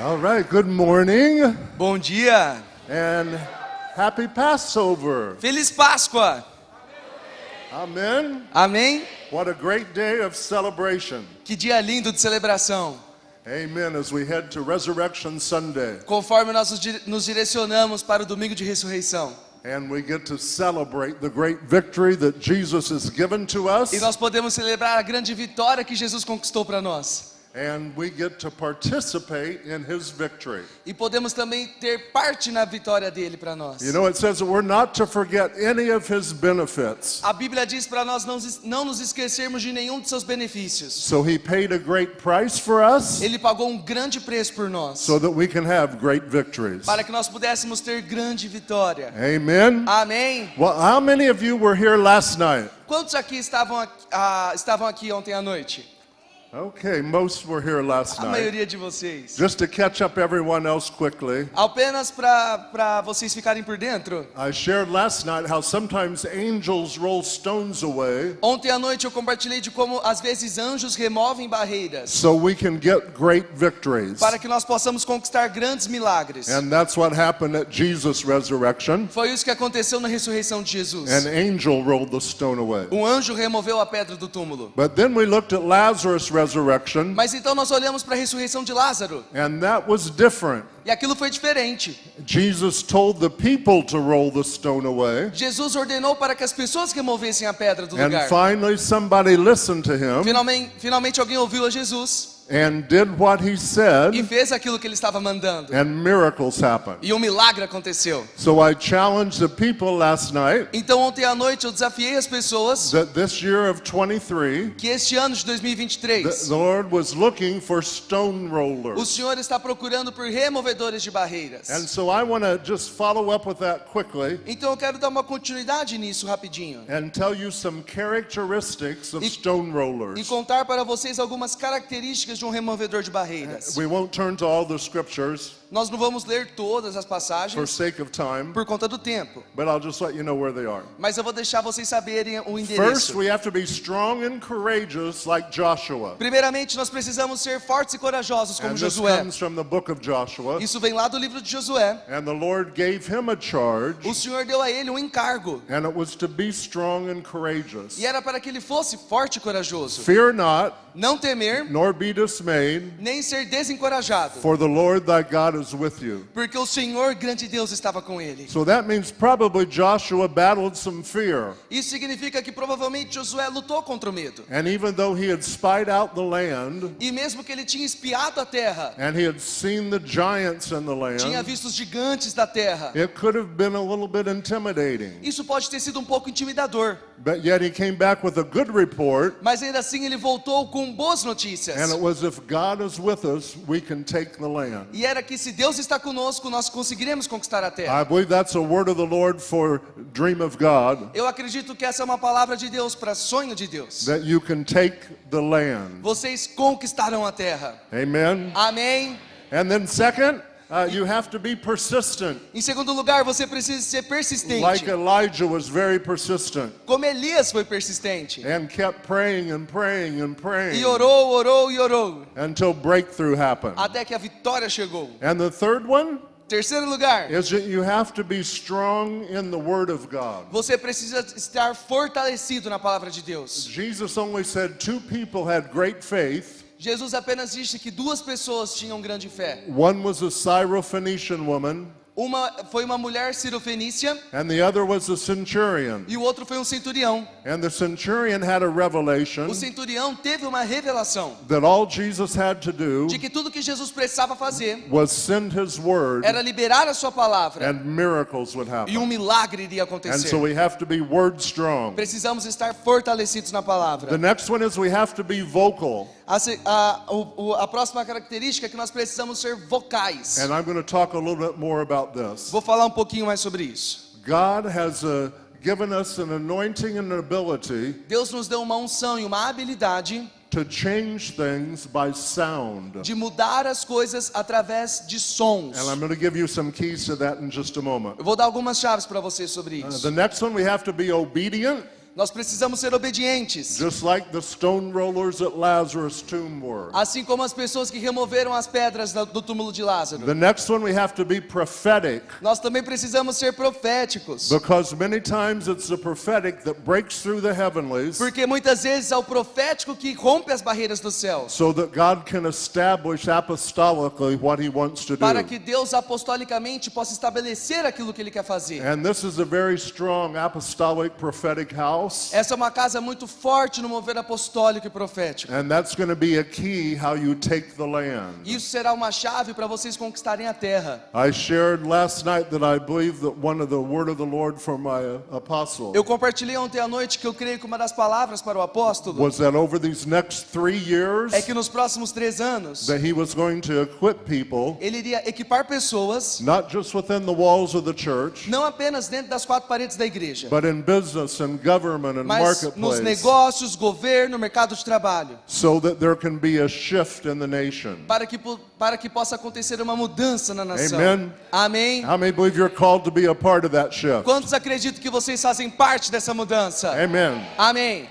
All right, good morning Bom dia. and happy Passover. Feliz Páscoa. Amen. Amém? What a great day of celebration. Que dia lindo de celebração. Amen. As we head to Resurrection Sunday Conforme nós nos dire- nos direcionamos para o domingo de ressurreição. and we get to celebrate the great victory that Jesus has given to us E nós podemos celebrar a grande vitória que Jesus conquistou para nós. And we get to participate in his victory. E podemos também ter parte na vitória dele para nós. You know, it says that we're not to forget any of his benefits. A Bíblia diz para nós não, não nos esquecermos de nenhum de seus benefícios. So he paid a great price for us Ele pagou um grande preço por nós. so that we can have great victories. Para que nós pudéssemos ter grande vitória. Amen. Amém? Well, how many of you were here last night? Quantos aqui estavam aqui, ah, estavam aqui ontem à noite? Okay, most were here last A night. maioria de vocês. Just to catch up everyone else quickly, Apenas para vocês ficarem por dentro. I shared last night how sometimes angels roll stones away Ontem à noite eu compartilhei de como às vezes anjos removem barreiras so we can get great victories. para que nós possamos conquistar grandes milagres. And that's what happened at Jesus' resurrection. Foi isso que aconteceu na ressurreição de Jesus. An angel rolled the stone away. Um anjo removeu a pedra do túmulo. But then we looked at Lazarus' resurrection, Mas então nós olhamos para a ressurreição de Lázaro and that was different. e aquilo foi diferente. Jesus told the people to roll the stone away, Jesus ordenou para que as pessoas removessem a pedra do and lugar. finally somebody listened to him Finalmente, finalmente alguém ouviu a Jesus and did what he e said, fez aquilo que ele estava mandando. and miracles happened. E um milagre aconteceu. So I challenged the people last night Então ontem à noite eu desafiei as pessoas that this year of 23, que este ano de the, 2023 the Lord was looking for stone o rollers. Senhor está procurando por removedores de barreiras. And so I want to just follow up with that quickly Então eu quero dar uma continuidade nisso rapidinho and tell you some characteristics of E- stone e rollers. contar para vocês algumas características de um removedor de barreiras. We won't turn to all the scriptures Nós não vamos ler todas as for passagens sake of time, por conta do tempo, but I'll just let you know where they are. mas eu vou deixar vocês saberem o First, endereço. we have to be strong and courageous like Joshua. Primeiramente, nós precisamos ser fortes e corajosos como And Josué. Joshua. Isso vem lá do livro de Josué. And the Lord gave him a charge, O Senhor deu a ele um encargo and it was to be strong and courageous. e era para que ele fosse forte e corajoso. Fear not, Não temer, nor be dismayed, nem ser desencorajado, for the Lord thy God is with you. porque o Senhor, grande Deus, estava com ele. So that means probably Joshua battled some fear. Isso significa que provavelmente Josué lutou contra o medo. And even though he had spied out the land, E mesmo que ele tinha espiado a terra, and he had seen the giants in the tinha land, visto os gigantes da terra, it could have been a little bit intimidating. isso pode ter sido um pouco intimidador. But yet he came back with a good report, Mas ainda assim ele voltou com boas notícias. and it was if God is with us, we can take the land. E era que se Deus está conosco, nós conseguiremos conquistar a terra. I believe that's a word of the Lord for dream of God, Eu acredito que essa é uma palavra de Deus para sonho de Deus. that you can take the land. Vocês conquistarão a terra. Amen. Amém. And then second, uh, you have to be persistent. Em segundo lugar, você precisa ser persistente. Like Elijah was very persistent Como Elias foi persistente. and kept praying and praying and E praying orou, orou e orou. until breakthrough happened. Até que a vitória chegou. And the third one Terceiro lugar, is that you have to be strong in the Word of God. você precisa estar fortalecido na palavra de Deus. Jesus only said two people had great faith. Jesus apenas disse que duas pessoas tinham grande fé. One was a Syrophoenician woman, Uma foi uma mulher cirofenícia and the other was a centurion. e o outro foi um centurião. And the centurion had a revelation O centurião teve uma revelação that all Jesus had to do de que tudo que Jesus precisava fazer was send his word era liberar a sua palavra and miracles would e um happen. milagre iria And acontecer. so we have to be word strong. Precisamos estar fortalecidos na The palavra. next one is we have to be vocal. A, a- a próxima característica é que nós precisamos ser vocais. And I'm going to talk a little bit more about this. Vou falar um pouquinho mais sobre isso. God has uh, given us an anointing and an ability Deus nos deu uma unção e uma habilidade to change things by sound. de mudar as coisas através de sons. And I'm going to give you some keys to that in just a moment. Eu vou dar algumas chaves para vocês sobre Uh, isso. the next one, we have to be obedient. Nós precisamos ser obedientes. just like the stone rollers at Lazarus' tomb were. Assim como as pessoas que removeram as pedras do túmulo de Lázaro. The next one, we have to be prophetic Nós também precisamos ser proféticos. because many times it's the prophetic that breaks through the heavenlies Porque muitas vezes é o profético que rompe as barreiras dos céus. so that God can establish apostolically what He wants to Para do. que Deus apostolicamente possa estabelecer aquilo que Ele quer fazer. And this is a very strong apostolic prophetic house. Essa é uma casa muito forte no mover apostólico e profético. And that's going to be a key how you take the land. Isso será uma chave para vocês conquistarem a terra. I shared last night that I believe that one of the word of the Lord for my uh, apostle Eu compartilhei ontem à noite que eu creio que uma das palavras para o apóstolo was that over these next three years é que nos próximos três anos that he was going to equip people ele iria equipar pessoas, not just within the walls of the church não apenas dentro das quatro paredes da igreja, but in business and government and mas nos marketplace negócios, governo, mercado de trabalho, so that there can be a shift in the nation. para que, po- para que possa acontecer uma mudança na nação. Amen. Amém. How many believe you're called to be a part of that shift? Quantos acreditam que vocês fazem parte dessa mudança? Amen. Amém.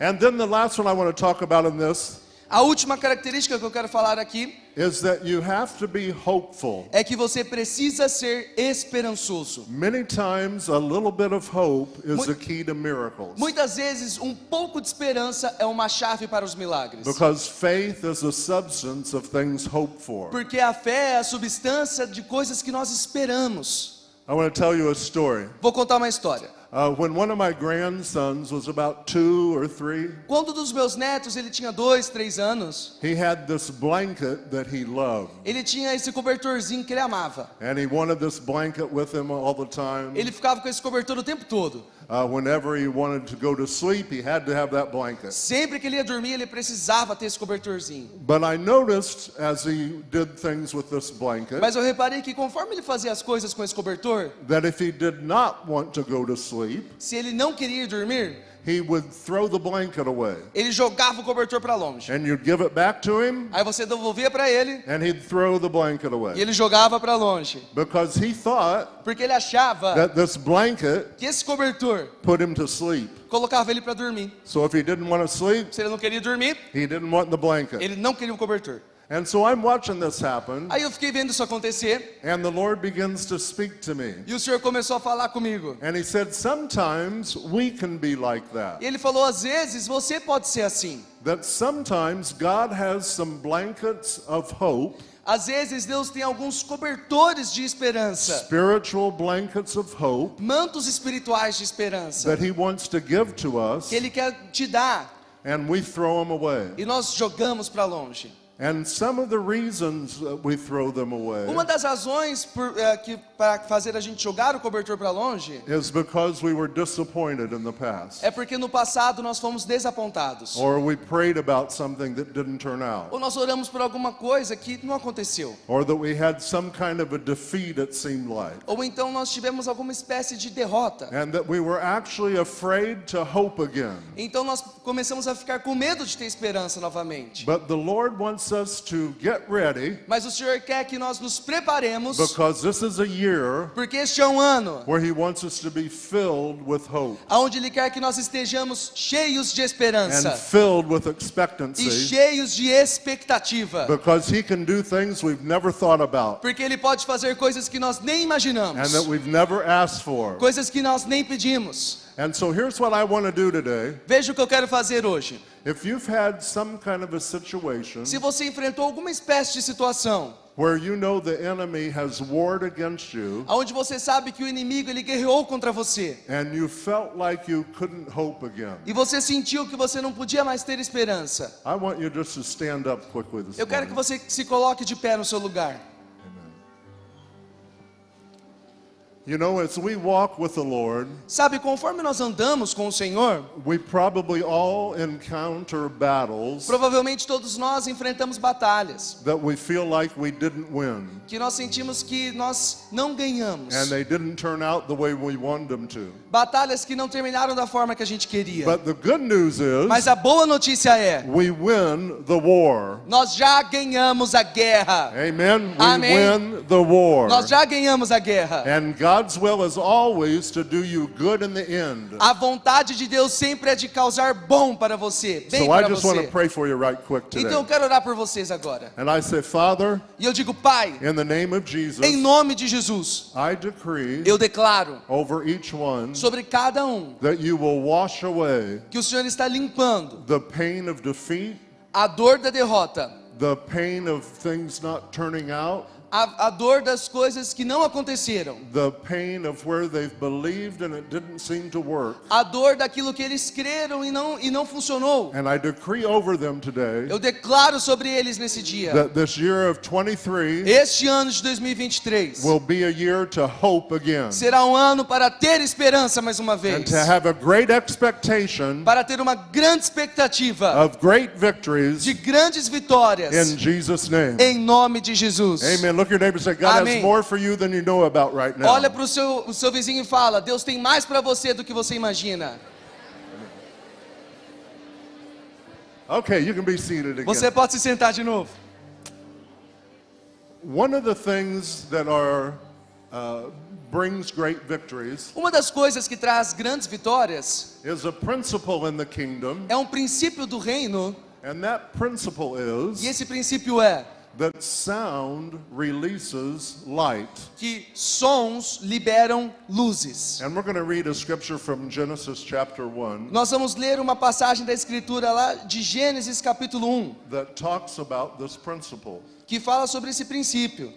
And then the last one I want to talk about in this A última característica que eu quero falar aqui is that you have to be hopeful. é que você precisa ser esperançoso. Many times, a little bit of hope is Mu- the key to miracles. Muitas vezes, um pouco de esperança é uma chave para os milagres. Because faith is the substance of things hoped for. Porque a fé é a substância de coisas que nós esperamos. I want to tell you a story. Vou contar uma história. When one of my grandsons was about two or three, Quando dos meus netos, ele tinha dois, três anos, he had this blanket that he loved. ele tinha esse cobertorzinho que ele amava. And he wanted this blanket with him all the time. Ele ficava com esse cobertor o tempo todo. Uh, whenever he wanted to go to sleep, he had to have that blanket. Sempre que ele ia dormir, ele precisava ter esse cobertorzinho. But I noticed as he did things with this blanket Mas eu reparei que conforme ele fazia as coisas com esse cobertor, that if he did not want to go to sleep, se ele não queria ir dormir, he would throw the blanket away. ele jogava o cobertor para longe. And you'd give it back to him, Aí você devolvia para ele and he'd throw the blanket e away. ele jogava para longe, Because he thought porque ele achava that this blanket que esse cobertor put him to sleep. colocava ele para dormir. So if he didn't want to sleep, Se ele não queria dormir, he didn't want the blanket. ele não queria o cobertor. And so I'm watching this happen, Aí eu fiquei vendo isso acontecer and the Lord begins to speak to me. e o Senhor começou a falar comigo. And he said, Sometimes we can be like that. E ele falou: às vezes você pode ser assim. That sometimes God has some blankets of hope, Às vezes Deus tem alguns cobertores de esperança, spiritual blankets of hope, mantos espirituais de esperança that he wants to give to us, que Ele quer te dar and we throw them away. e nós jogamos para longe. And some of the reasons that we throw them away Uma das razões por, eh, que para fazer a gente jogar o cobertor para longe is because we were disappointed in the past. é porque no passado nós fomos desapontados. Or we prayed about something that didn't turn out. Ou nós oramos por alguma coisa que não aconteceu. Or that we had some kind of a defeat, it seemed like. Ou então nós tivemos alguma espécie de derrota. And that we were actually afraid to hope again. Então nós começamos a ficar com medo de ter esperança novamente. But the Lord wants us to get ready Mas o Senhor quer que nós nos preparemos, because this is a year porque este é um ano where He wants us to be filled with hope onde Ele quer que nós estejamos cheios de and esperança filled with e expectancy cheios de expectativa. because He can do things we've never thought about Porque Ele pode fazer coisas que nós nem imaginamos, and that we've never asked for. coisas que nós nem pedimos. And so here's what I want to do today. Veja o que eu quero fazer hoje. If you've had some kind of a situation Se você enfrentou alguma espécie de situação where you know the enemy has warred against you onde você sabe que o inimigo ele guerreou contra você and you felt like you couldn't hope again, e você sentiu que você não podia mais ter esperança, I want you just to stand up quickly this eu quero que morning. você se coloque de pé no seu lugar. You know, as we walk with the Lord, Sabe, conforme nós andamos com o Senhor, we probably all encounter battles provavelmente todos nós enfrentamos batalhas that we feel like we didn't win que nós sentimos que nós não ganhamos. and they didn't turn out the way we wanted them to. Batalhas que não terminaram da forma que a gente queria. But the good news Mas is a boa notícia é, we win the war. nós já ganhamos a guerra. Amen. We Amém. win the war. Nós já ganhamos a guerra. And God God's will is always to do you good in the end. A vontade de Deus sempre é de causar bom para você, bem So I para just want to você. pray for you right quick Então today. eu quero orar por vocês agora. And I say, Father, E eu digo, Pai, in the name of Jesus, em nome de Jesus, I decree eu declaro over each one sobre cada um that you will wash away que o Senhor está limpando the pain of defeat, a dor da derrota, the pain of things not turning out, a, a dor das coisas que não aconteceram, the pain of where they've believed and it didn't seem to work. a dor daquilo que eles creram e não, e não funcionou. And I decree over them today Eu declaro sobre eles nesse dia. that this year of 23 Este ano de 2023 will be a year to hope again será um ano para ter esperança mais uma and vez, to have a great expectation para ter uma grande expectativa of great victories de grandes vitórias, in Jesus' name. em nome de Jesus. Amen. Look your neighbor and say, God Amém. has more for you than you know about right now. Olha para o seu, o seu vizinho e fala: Deus tem mais para você do que você imagina. Okay, you can be seated again. Você pode se sentar de novo. One of the things that are uh, brings great victories Uma das coisas que traz grandes vitórias is a principle in the kingdom, é um princípio do reino, and that principle e is esse princípio é that sound releases light. que sons liberam luzes. And we're going to read a scripture from Genesis chapter 1 Nós vamos ler uma passagem da escritura lá de Gênesis capítulo 1, that talks about this principle. que fala sobre esse princípio.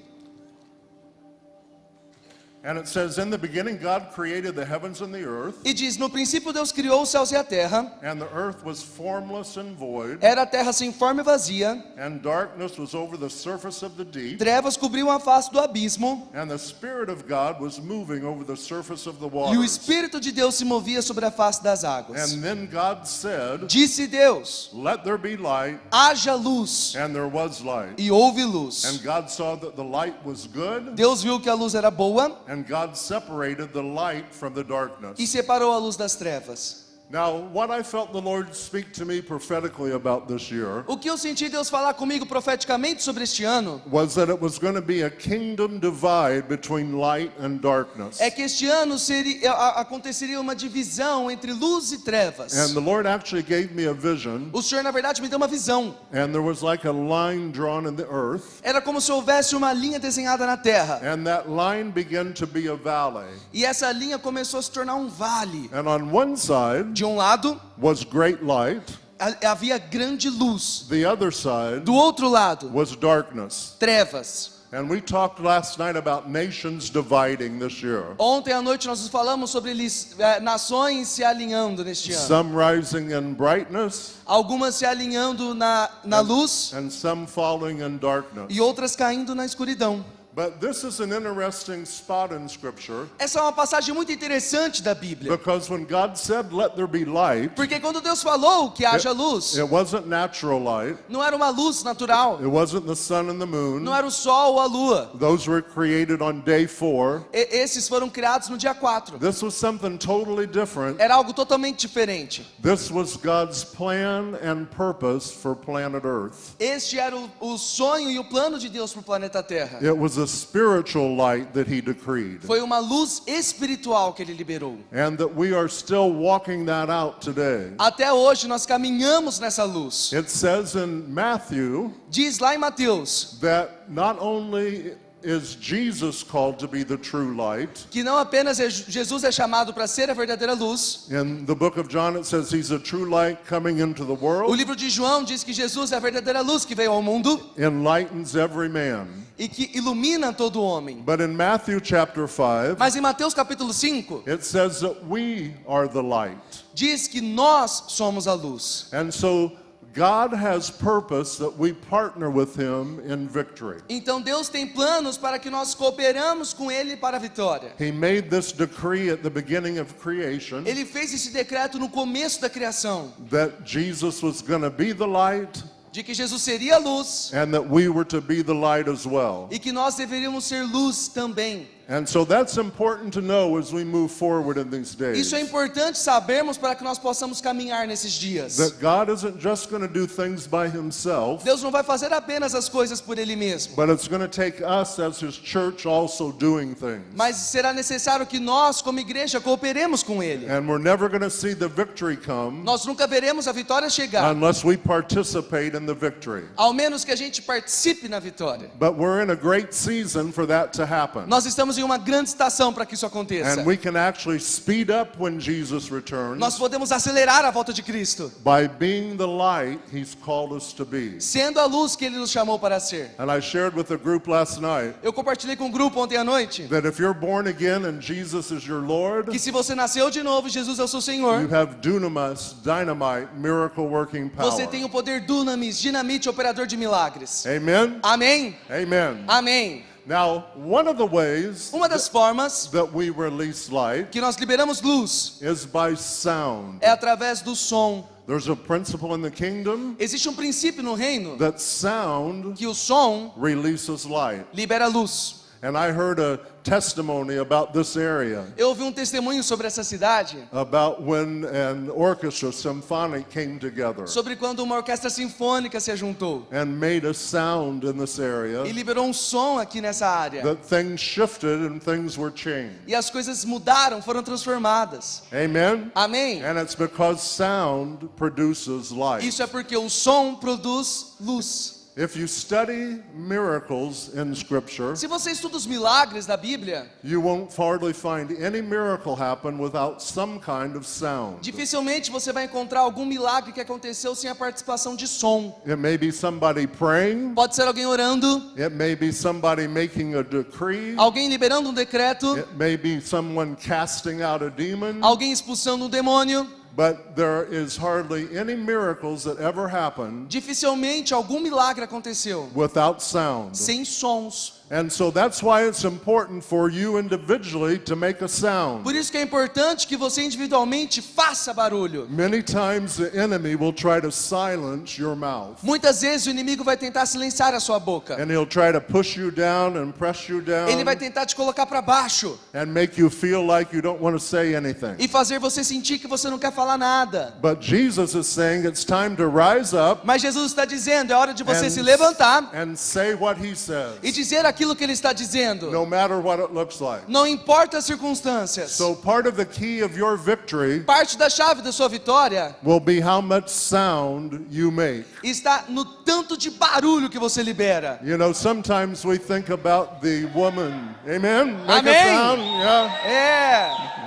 E diz: No princípio Deus criou os céus e a terra. and the earth was formless and void, Era a terra sem forma e vazia. and darkness was over the surface of the deep, Trevas cobriam a face do abismo. and the Spirit of God was moving over the surface of the E o. Espírito de Deus se movia sobre a face das águas. And then God said, Disse Deus: Let there be light, haja luz. and there was light. E houve luz. And God saw that the light was good, Deus viu que a luz era boa and God separated the light from the darkness. e separou a luz das trevas. Now, what I felt the Lord speak to me prophetically about this year O que eu senti Deus falar comigo profeticamente sobre este ano was that it was going to be a kingdom divide between light and darkness. é que este ano seria, a- aconteceria uma divisão entre luz e trevas. And the Lord actually gave me a vision, O Senhor, na verdade, me deu uma visão. and there was like a line drawn in the earth, Era como se houvesse uma linha desenhada na terra. and that line began to be a valley. E essa linha começou a se tornar um vale. And on one side De um lado was great light, ha- havia grande luz. the other side Do outro lado, was darkness. trevas. And we talked last night about nations dividing this year. Ontem à noite nós falamos sobre eh, nações se alinhando neste ano. Some rising in brightness Algumas se alinhando na, na luz and some falling in darkness. e outras caindo na escuridão. But this is an interesting spot in Scripture Essa é uma passagem muito interessante da Bíblia. because when God said, Let there be light, Porque quando Deus falou que haja luz, it wasn't natural light, não era uma luz natural, it wasn't the sun and the moon. não era o sol ou a lua. Those were created on day four. E- esses foram criados no dia 4. This was something totally different. Era algo totalmente diferente. This was God's plan and purpose for planet Earth. Este era o, o sonho e o plano de Deus para o planeta Terra. It was a spiritual light that He decreed. Foi uma luz espiritual que ele liberou. And that we are still walking that out today. Até hoje nós caminhamos nessa luz. It says in Matthew Diz lá em Mateus that not only is Jesus called to be the true light, que não apenas Jesus é chamado para ser a verdadeira luz. in the book of John it says he's a true light coming into the world. O livro de João diz que Jesus é a verdadeira luz que veio ao mundo enlightens every man. e que ilumina todo homem. But in Matthew chapter 5, Mas em Mateus capítulo 5 it says that we are the light. diz que nós somos a luz. And so God has purpose that we partner with him in victory. Então Deus tem planos para que nós cooperamos com ele para a vitória. He made this decree at the beginning of creation Ele fez esse decreto no começo da criação, that Jesus was going to be the light de que Jesus seria a luz and that we were to be the light as well. e que nós deveríamos ser luz também. And so that's important to know as we move forward in these days. Isso é importante sabermos para que nós possamos caminhar nesses dias. That God isn't just going to do things by himself, Deus não vai fazer apenas as coisas por Ele mesmo, but it's going to take us as his church also doing things. mas será necessário que nós, como igreja, cooperemos com Ele. And we're never going to see the victory come Nós nunca veremos a vitória chegar, unless we participate in the victory. ao menos que a gente participe na vitória. But we're in a great season for that to happen. Nós estamos em uma grande estação para que isso aconteça. And we can actually speed up when Jesus returns Nós podemos acelerar a volta de Cristo, by being the light he's called us to be. sendo a luz que Ele nos chamou para ser. And I shared with the group last night Eu compartilhei com o grupo ontem à noite that if you're born again and Jesus is your Lord, que se você nasceu de novo, Jesus é o seu you Senhor. have dunamis, dynamite, miracle working power. Você tem o poder dunamis, dinamite, operador de milagres. Amen? Amém? Amen. Amém. Now, one of the ways Uma das formas that we release light que nós liberamos luz is by sound. é através do som. There's a principle in the kingdom Existe um princípio no reino that sound que o som releases light. libera luz. And I heard a testimony about this area Eu ouvi um testemunho sobre essa cidade, about when an orchestra symphonic came together sobre quando uma orquestra sinfônica se juntou and made a sound in this area e liberou um som aqui nessa área. that things shifted and things were changed. E as coisas mudaram, foram transformadas. Amen? Amém? And it's because sound produces light. Isso é porque o som produz luz. If you study miracles in Scripture, Se você estuda os milagres da Bíblia, you won't hardly find any miracle happen without some kind of sound. dificilmente você vai encontrar algum milagre que aconteceu sem a participação de som. It may be somebody praying, Pode ser alguém orando, it may be somebody making a decree, alguém liberando um decreto, it may be someone casting out a demon, alguém expulsando um demônio. But there is hardly any miracles that ever happen Dificilmente algum milagre aconteceu without sound. sem sons. And so that's why it's important for you individually to make a sound. Por isso que é importante que você individualmente faça barulho. Many times the enemy will try to silence your mouth. Muitas vezes o inimigo vai tentar silenciar a sua boca. And he'll try to push you down and press you down Ele vai tentar te colocar para baixo and make you feel like you don't want to say anything. e fazer você sentir que você não quer falar nada. But Jesus is saying it's time to rise up Mas Jesus está dizendo, é hora de você and, se levantar and say what he says, e dizer aquilo que ele está dizendo. no matter what it looks like. Não importa as circunstâncias. So part of the key of your victory Parte da chave da sua vitória will be how much sound you make. está no tanto de barulho que você libera. You know, sometimes we think about the woman. Amen? Make Amém. a sound. Yeah. É.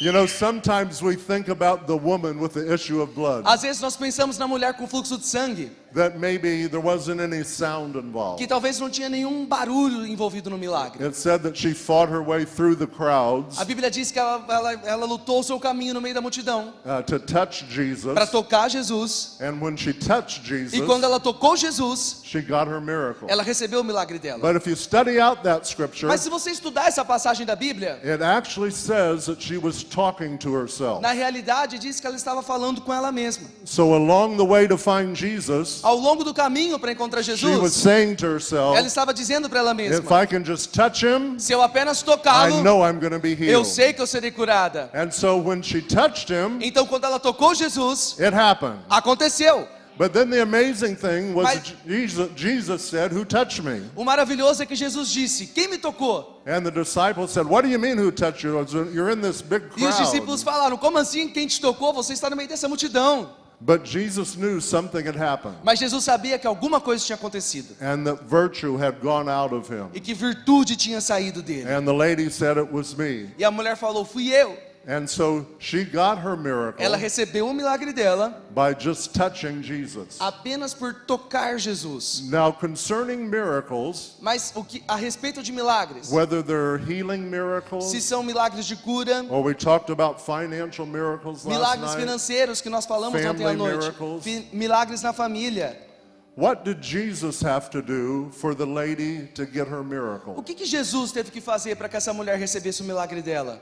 You know, sometimes we think about the woman with the issue of blood. Às vezes nós pensamos na mulher com fluxo de sangue, That maybe there wasn't any sound involved. que talvez não tinha nenhum barulho envolvido no milagre. It said that she fought her way through the crowds A Bíblia diz que ela, ela, ela lutou o seu caminho no meio da multidão uh, to touch Jesus. para tocar Jesus. And when she touched Jesus, E quando ela tocou Jesus, she got her miracle. ela recebeu o milagre dela. But if you study out that scripture, Mas se você estudar essa passagem da Bíblia, it actually says that she was talking to herself. na realidade diz que ela estava falando com ela mesma. So along the way to find Jesus, Ao longo do caminho para encontrar Jesus, saying to herself, ela estava dizendo para ela if mesma: I can just touch him, se eu apenas tocá-lo, eu sei que eu serei curada. And so when she touched him, Então quando ela tocou Jesus, it happened. aconteceu. But then the amazing thing was Mas- Jesus, Jesus said, Who touched me? O maravilhoso é que Jesus disse: Quem me tocou? And the disciples said, What do you mean, who touched you? You're in this big E os discípulos crowd. falaram: Como assim? Quem te tocou? Você está no meio dessa multidão. But Jesus knew something had happened Mas Jesus sabia que alguma coisa tinha acontecido and that virtue had gone out of him. e que virtude tinha saído dele. And the lady said, It was me. E a mulher falou: Fui eu. And so she got her miracle Ela recebeu o milagre dela by just touching Jesus. apenas por tocar Jesus. Now, concerning miracles, Mas o que a respeito de milagres, whether they're healing miracles se são milagres de cura, or we talked about financial miracles last milagres night, financeiros que nós falamos ontem à noite, miracles. milagres na família. what did Jesus have to do for the lady to get her O miracle? que, que Jesus teve que fazer para que essa mulher recebesse o milagre dela?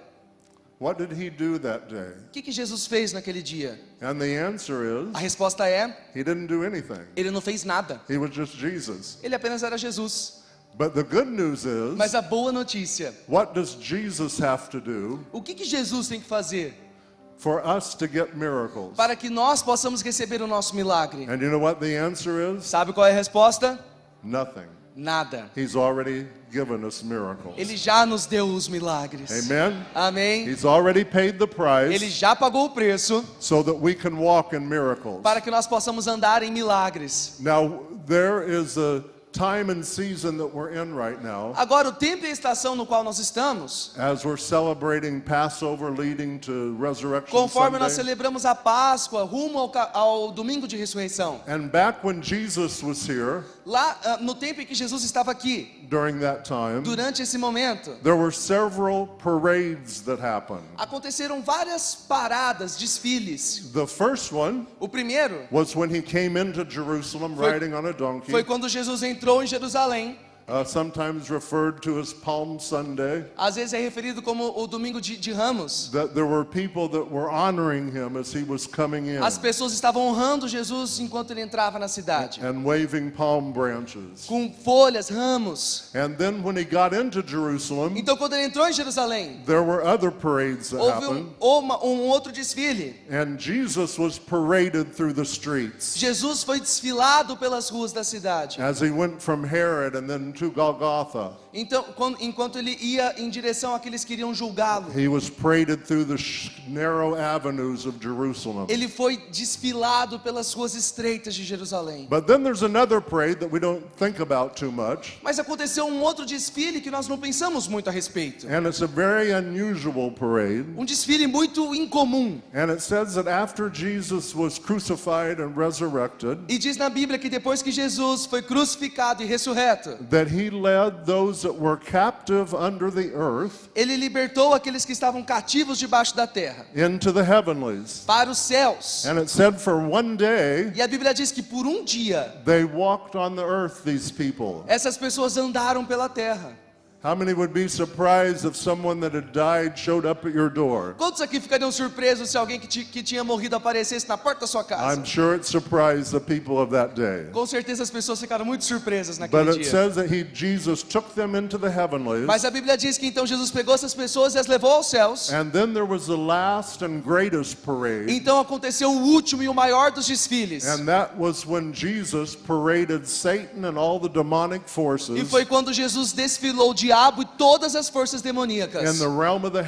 What did he do that day? O que, que Jesus fez naquele dia? And the answer A is resposta é: he didn't do anything. ele não fez nada. He was just Jesus. Ele apenas era Jesus. But the good news is, Mas a boa notícia, what does Jesus have to do o que, que Jesus tem que fazer for us to get miracles? para que nós possamos receber o nosso milagre? And you know what the answer is? Sabe qual é a resposta? Nothing. Nada. He's already given us miracles. Ele já nos deu os milagres. Amen. Amém. He's already paid the Ele price já pagou o preço so that we can walk in miracles. para que nós possamos andar em milagres. Now, there is a time and season that we're in right now Agora, o tempo e a estação no qual nós estamos, as we're celebrating Passover leading to Resurrection conforme nós Sunday. celebramos a Páscoa, rumo ao, ao domingo de ressurreição. And back when Jesus was here Lá, ah, no tempo em que Jesus estava aqui, during that time, durante esse momento, there were several parades that happened. aconteceram várias paradas, desfiles. The first one O primeiro was when he came into Jerusalem Foi- riding on a donkey, foi quando Jesus entrou em Jerusalém. Uh, sometimes referred to as Palm Sunday. Às vezes é referido como o domingo de, de Ramos. That there were people that were honoring him as he was coming in As pessoas estavam honrando Jesus enquanto ele entrava na cidade, and waving palm branches. com folhas, ramos. And then when he got into Jerusalem, Então, quando ele entrou em Jerusalém, there were other parades that houve happened, um, uma- um outro desfile. and Jesus was paraded through the streets Jesus foi desfilado pelas ruas da cidade. as he went from Herod and then to Golgotha. Então, quando- enquanto ele ia em direção àqueles que iriam julgá-lo, He was paraded through the narrow avenues of Jerusalem. ele foi desfilado pelas ruas estreitas de Jerusalém. But then there's another parade that we don't think about too much, Mas aconteceu um outro desfile que nós não pensamos muito a respeito. and it's a very unusual parade. Um desfile muito incomum. And it says that after Jesus was crucified and resurrected, E diz na Bíblia que depois que Jesus foi crucificado e ressurreto, that he led those that were captive under the earth ele libertou aqueles que estavam cativos debaixo da terra into the heavenlies. para os céus. And it said for one day E a Bíblia diz que por um dia they walked on the earth, these people. essas pessoas andaram pela terra. How many would be surprised if someone that had died showed up at your door? Quantos aqui ficariam surpresos se alguém que, ti- que tinha morrido aparecesse na porta da sua casa? I'm sure it surprised the people of that day. Com certeza as pessoas ficaram muito surpresas But naquele it dia. says that he Jesus took them into the heavenlies. Mas a Bíblia diz que então Jesus pegou essas pessoas e as levou aos céus. And then there was the last and greatest parade. Então aconteceu o último e o maior dos desfiles. And that was when Jesus paraded Satan and all the demonic E forces foi quando Jesus desfilou o diabo e todas as forças demoníacas in the realm of the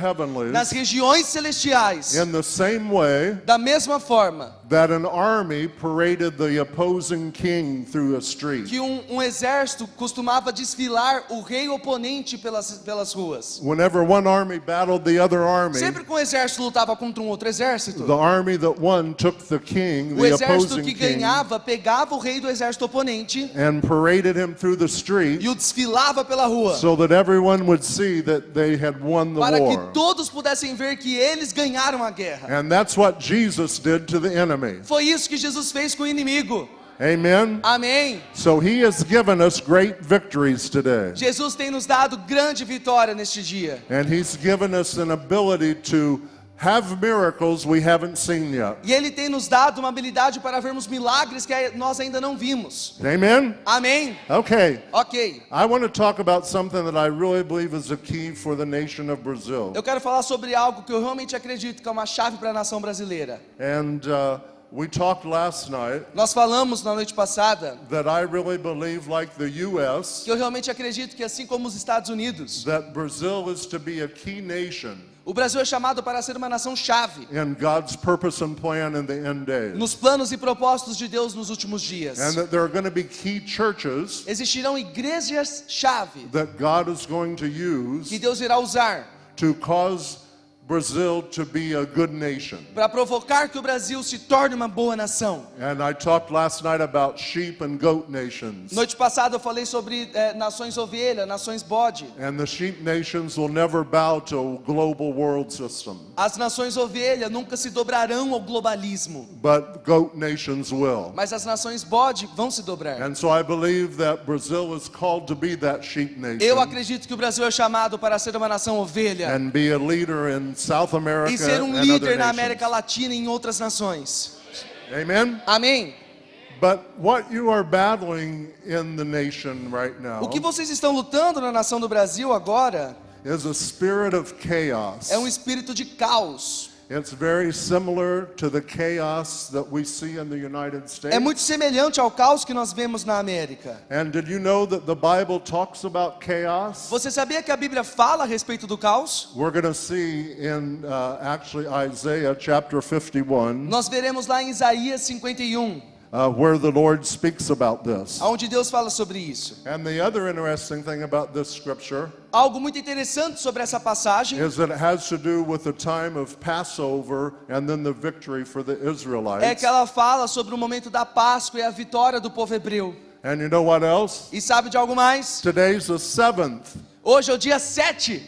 nas regiões celestiais. in the same way Da mesma forma that an army paraded the opposing king through a street. que um, um exército costumava desfilar o rei oponente pelas, pelas ruas. Whenever one army battled the other army, Sempre que um exército lutava contra um outro exército, the army that won took the king, o the exército opposing que ganhava pegava o rei do exército oponente and paraded him through the street e o desfilava pela rua. so that everyone would see that they had won the Para que war. todos pudessem ver que eles ganharam a guerra. And that's what Jesus did to the enemy. Foi isso que Jesus fez com o inimigo. Amen. Amém. So he has given us great victories today. Jesus tem nos dado grande vitória neste dia. And he's given us an ability to have miracles we haven't seen yet. E Ele tem nos dado uma habilidade para vermos milagres que nós ainda não vimos. Amen? Amém? Okay. Ok. I want to talk about something that I really believe is a key for the nation of Brazil. Eu quero falar sobre algo que eu realmente acredito que é uma chave para a nação brasileira. And uh, we talked last night Nós falamos na noite passada that I really believe, like the U.S., que eu realmente acredito que assim como os Estados Unidos, that Brazil is to be a key nation o Brasil é chamado para ser uma nação chave in God's purpose and plan in the end days. nos planos e propósitos de Deus nos últimos dias. And that there are going to be key churches Existirão igrejas chave that God is going to que Deus irá usar to cause Brazil to be a good nation. para provocar que o Brasil se torne uma boa nação. And I talked last night about sheep and goat nations. Noite passada eu falei sobre eh, nações ovelha, nações bode. And the sheep nations will never bow to a global world system, As nações ovelha nunca se dobrarão ao globalismo, but goat nations will. mas as nações bode vão se dobrar. And so I believe that Brazil is called to be that sheep Eu nation acredito que o Brasil é chamado para ser uma nação ovelha and be a leader in e ser um and líder na América. Latina e em outras nações. Amen. Amém? But what you are battling in the nation right now O que vocês estão lutando na nação do Brasil agora is a spirit of chaos. é um espírito de caos. It's very similar to the chaos that we see in the United States. É muito semelhante ao caos que nós vemos na América. And did you know that the Bible talks about chaos? Você sabia que a Bíblia fala a respeito do caos? We're going to see in uh, actually Isaiah chapter 51 Nós veremos lá em Isaías 51, uh, where the Lord speaks about this. onde Deus fala sobre isso. And the other interesting thing about this scripture Algo muito interessante sobre essa passagem is that it has to do with the time of Passover and then the victory for the é Israelites. que ela fala sobre o momento da Páscoa e a vitória do povo hebreu. And you know what else? E sabe de algo mais? Today's the seventh. Hoje é o dia 7,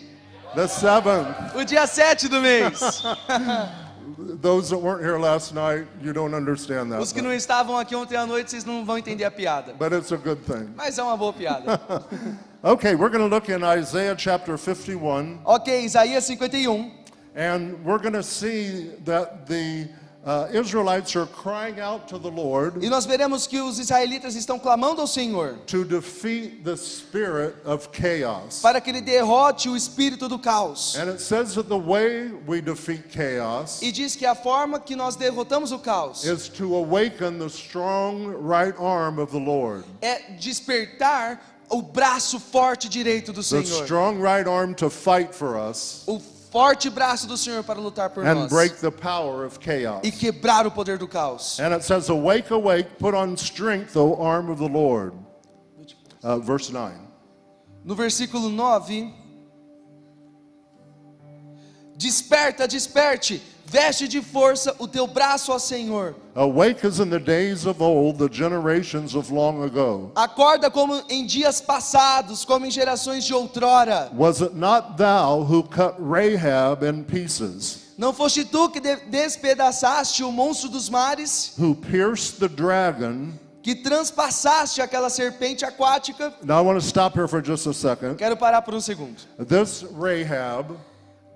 The seventh. o dia 7 do mês. Those that weren't here last night, you don't understand that. Os que não estavam aqui ontem à noite, vocês não vão entender a piada. But it's a good thing. Mas é uma boa piada. Okay, we're going to look in Isaiah chapter 51, ok, Isaías 51. Um. and we're going to see that the uh, Israelites are crying out to the Lord E nós veremos que os israelitas estão clamando ao Senhor to defeat the spirit of chaos. para que ele derrote o espírito do caos. And it says that the way we defeat chaos E diz que a forma que nós derrotamos o caos is to awaken the strong right arm of the Lord. é despertar o braço forte direito do The Senhor. strong right arm to fight for us O forte braço do Senhor para lutar por and nós. break the power of chaos. E quebrar o poder do caos. And it says, Awake, awake, put on strength, O arm of the Lord. Uh, verse 9. No versículo 9. Desperta, desperte, veste de força o teu braço, ó Senhor. Awake as in the days of old, the generations of long ago. Acorda como em dias passados, como em gerações de outrora. Was it not thou who cut Rahab in pieces, Não foste tu que de- despedaçaste o monstro dos mares, who pierced the dragon? que transpassaste aquela serpente aquática? Now I want to stop here for just a second. Quero parar por um segundo. This Rahab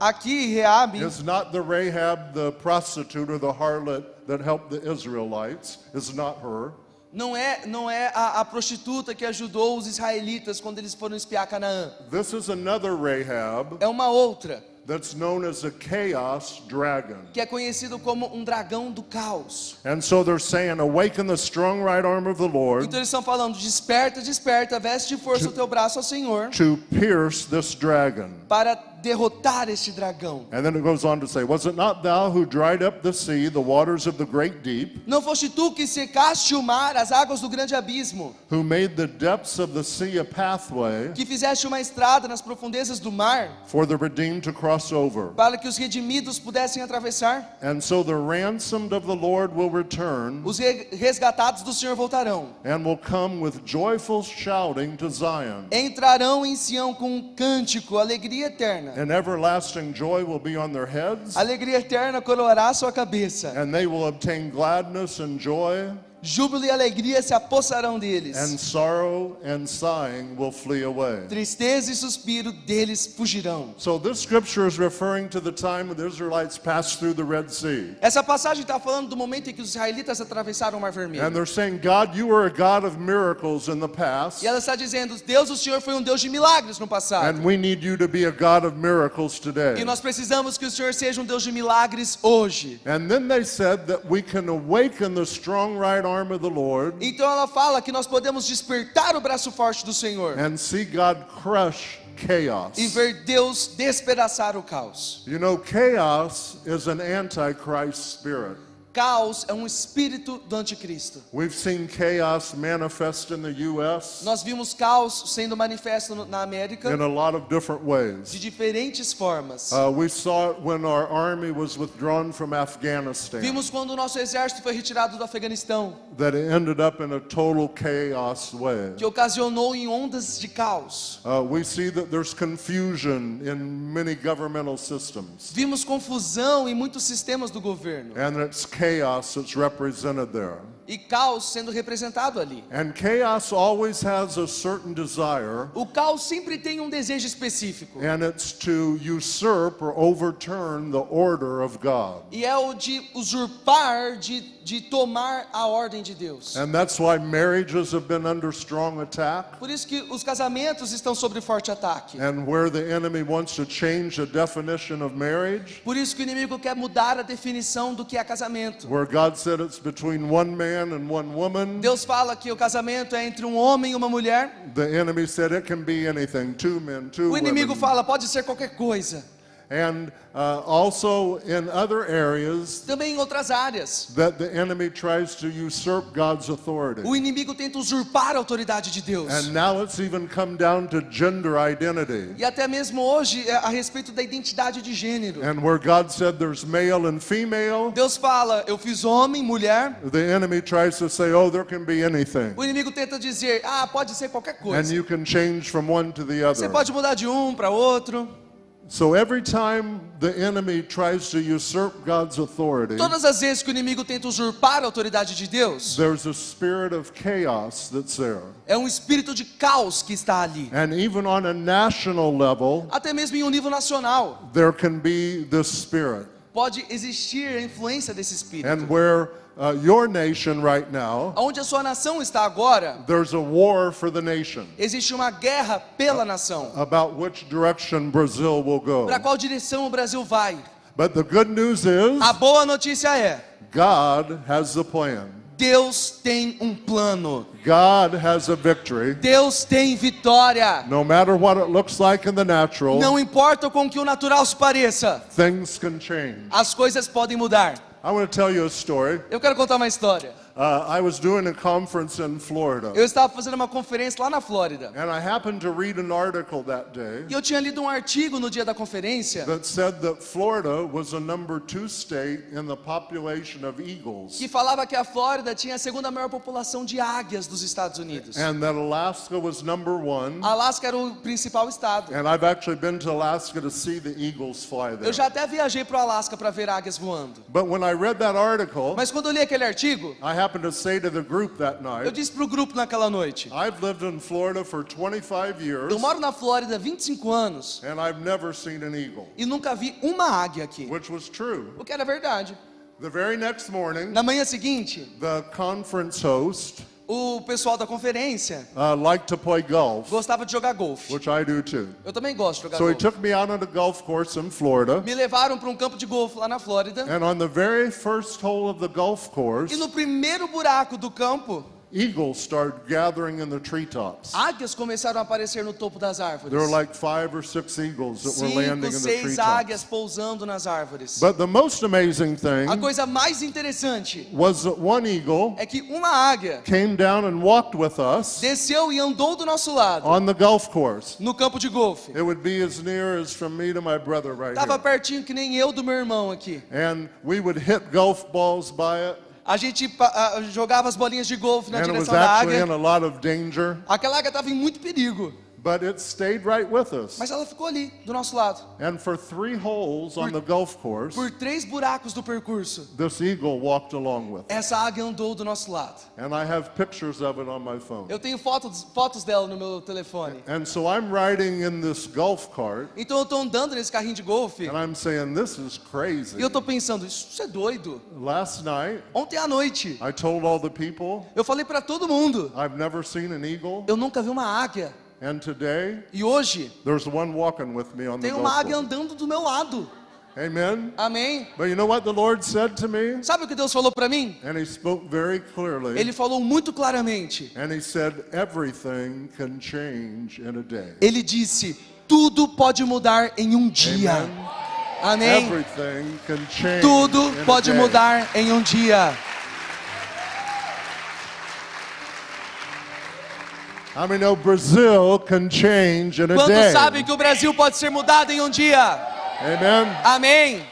Aqui, Reabe is not the Rahab, the prostitute or the harlot that helped the Israelites. It's not her. não é, não é a, a prostituta que ajudou os israelitas quando eles foram espiar Canaã. This is another Rahab É uma outra, that's known as a chaos dragon. que é conhecido como um dragão do caos. And so they're saying, Awaken the strong right arm of the Lord Então eles estão falando: desperta, desperta, veste de força o teu braço ao Senhor to pierce this dragon. para derrotar este dragão. And then it goes on to say, Was it not thou who dried up the sea, the waters of the great deep, Não foste tu que secaste o mar, as águas do grande abismo, who made the depths of the sea a pathway que fizeste uma estrada nas profundezas do mar, for the redeemed to cross over? para que os redimidos pudessem atravessar? And so the ransomed of the Lord will return Os re- resgatados do Senhor voltarão. and will come with joyful shouting to Zion. Entrarão em Sião com um cântico, alegria eterna. And everlasting joy will be on their heads, Alegria eterna coroará sua cabeça. and they will obtain gladness and joy, Júbilo e alegria se apossarão deles. and sorrow and sighing will flee away. Tristeza e suspiro deles fugirão. So this scripture is referring to the time when the Israelites passed through the Red Sea. Essa passagem está falando do momento em que os israelitas atravessaram o Mar And Vermelho. they're saying, God, you were a God of miracles in the past, E ela está dizendo: Deus, o Senhor foi um Deus de milagres no passado. and we need you to be a God of miracles today. E nós precisamos que o Senhor seja um Deus de milagres hoje. And then they said that we can awaken the strong right arm of the Lord Então ela fala que nós podemos despertar o braço forte do Senhor and see God crush chaos. e ver Deus despedaçar o caos. You know, chaos is an antichrist spirit. Caos é um espírito do anticristo. We've seen chaos manifest in the U.S. Nós vimos caos sendo manifesto na América in a lot of different de diferentes formas. Uh, we saw it when our army was withdrawn from Afghanistan, Vimos quando o nosso exército foi retirado do Afeganistão, that it ended up in a total chaos way. que ocasionou em ondas de caos. Uh, we see that there's confusion in many governmental systems, Vimos confusão em muitos sistemas do governo and it's chaos that's represented there. e caos sendo representado ali. And chaos always has a certain desire, O caos sempre tem um desejo específico. and it's to usurp or overturn the order of God. E é o de usurpar, de de tomar a ordem de Deus. And that's why marriages have been under strong attack. Por isso que os casamentos estão sob forte ataque. And where the enemy wants to change the definition of marriage, Por isso que o inimigo quer mudar a definição do que é casamento. where God said it's between one man and one woman, Deus fala que o casamento é entre um homem e uma mulher. the enemy said it can be anything two men, two O inimigo women. fala, pode ser qualquer coisa. And uh, also in other areas Também em outras áreas. that the enemy tries to usurp God's authority. O inimigo tenta usurpar a autoridade de Deus. And now it's even come down to gender identity. E até mesmo hoje é a respeito da identidade de gênero. And where God said there's male and female, Deus fala, eu fiz homem, mulher. the enemy tries to say, oh, there can be anything. O inimigo tenta dizer, ah, pode ser qualquer And coisa. you can change from one to the Você other. pode mudar de um para outro. So every time the enemy tries to usurp God's authority, Todas as vezes que o inimigo tenta usurpar a autoridade de Deus, there's a spirit of chaos that's there. é um espírito de caos que está ali. And even on a national level, Até mesmo em um nível nacional, there can be this spirit. pode existir a influência desse espírito. And where uh, your nation right now, Onde a sua nação está agora, there's a war for the nation existe uma guerra pela nação. about which direction Brazil will go. Para qual direção o Brasil vai? But the good news is A boa notícia é, God has the plan. Deus tem um plano. God has a victory. Deus tem vitória. No matter what it looks like in the natural, Não importa com que o natural se pareça, things can change. as coisas podem mudar. Eu quero contar uma história. Uh, I was doing a conference in Florida, Eu estava fazendo uma conferência lá na Flórida. and I happened to read an article that day E eu tinha lido um artigo no dia da conferência that said that Florida was a number two state in the population of eagles, que falava que a Flórida tinha a segunda maior população de águias dos Estados Unidos. and that Alaska was number one. Alasca era o principal estado. And I've actually been to Alaska to see the eagles fly there. Eu já até viajei para o Alasca para ver águias voando. But when I read that article, Mas quando eu li aquele artigo, I happened to say to the group that eu night, disse para o grupo naquela noite: I've lived in Florida for 25 years, Eu moro na Flórida há 25 anos and I've never seen an eagle, e nunca vi uma águia aqui. which was true. O que era verdade. The very next morning, Na manhã seguinte, the conference host o pessoal da conferência uh, liked to play golf, gostava de jogar golfe. which I do too. Eu também gosto de jogar So he golfe. took me out on a golf course in Florida, Me levaram para um campo de golfe lá na Flórida. and on the very first hole of the golf course, E no primeiro buraco do campo, eagles started gathering in the treetops. águias começaram a aparecer no topo das árvores. There were like five or six eagles that were landing Cinco, in the seis treetops. águias pousando nas árvores. But the most amazing A thing coisa mais interessante was that one eagle é que uma águia came down and walked with us desceu e andou do nosso lado on the golf course. no campo de golfe. It would be as near as from me to my brother right Tava here. pertinho que nem eu do meu irmão aqui. And we would hit golf balls by it, A gente ah, jogava as bolinhas de golfe na and direção da águia. Aquela águia estava em muito perigo, but it stayed right with us. mas ela ficou ali, do nosso lado. And for three holes on the golf course, Por três buracos do percurso, this eagle walked along with. us. essa águia andou do nosso lado. And I have pictures of it on my phone. Eu tenho fotos, fotos dela no meu telefone. And so I'm riding in this golf cart, Então eu tô andando nesse carrinho de golfe and I'm saying, this is crazy. e eu tô pensando, isso é doido. Last night, Ontem à noite, I told all the people eu falei pra todo mundo, I've never seen an eagle, eu nunca vi uma águia. And today E hoje there's one walking with me on the tem golf uma águia andando do meu lado. Amen. Amém? But you know what the Lord said to me? Sabe o que Deus falou pra mim? And He spoke very clearly. Ele falou muito claramente. And He said, everything can change in a day. Ele disse: tudo pode mudar em um dia. Amen. Amém? Everything can change. Tudo pode mudar em um dia. How many know Brazil can change in a Quantos day? sabem que o Brasil pode ser mudado em um dia? Amen. Amém?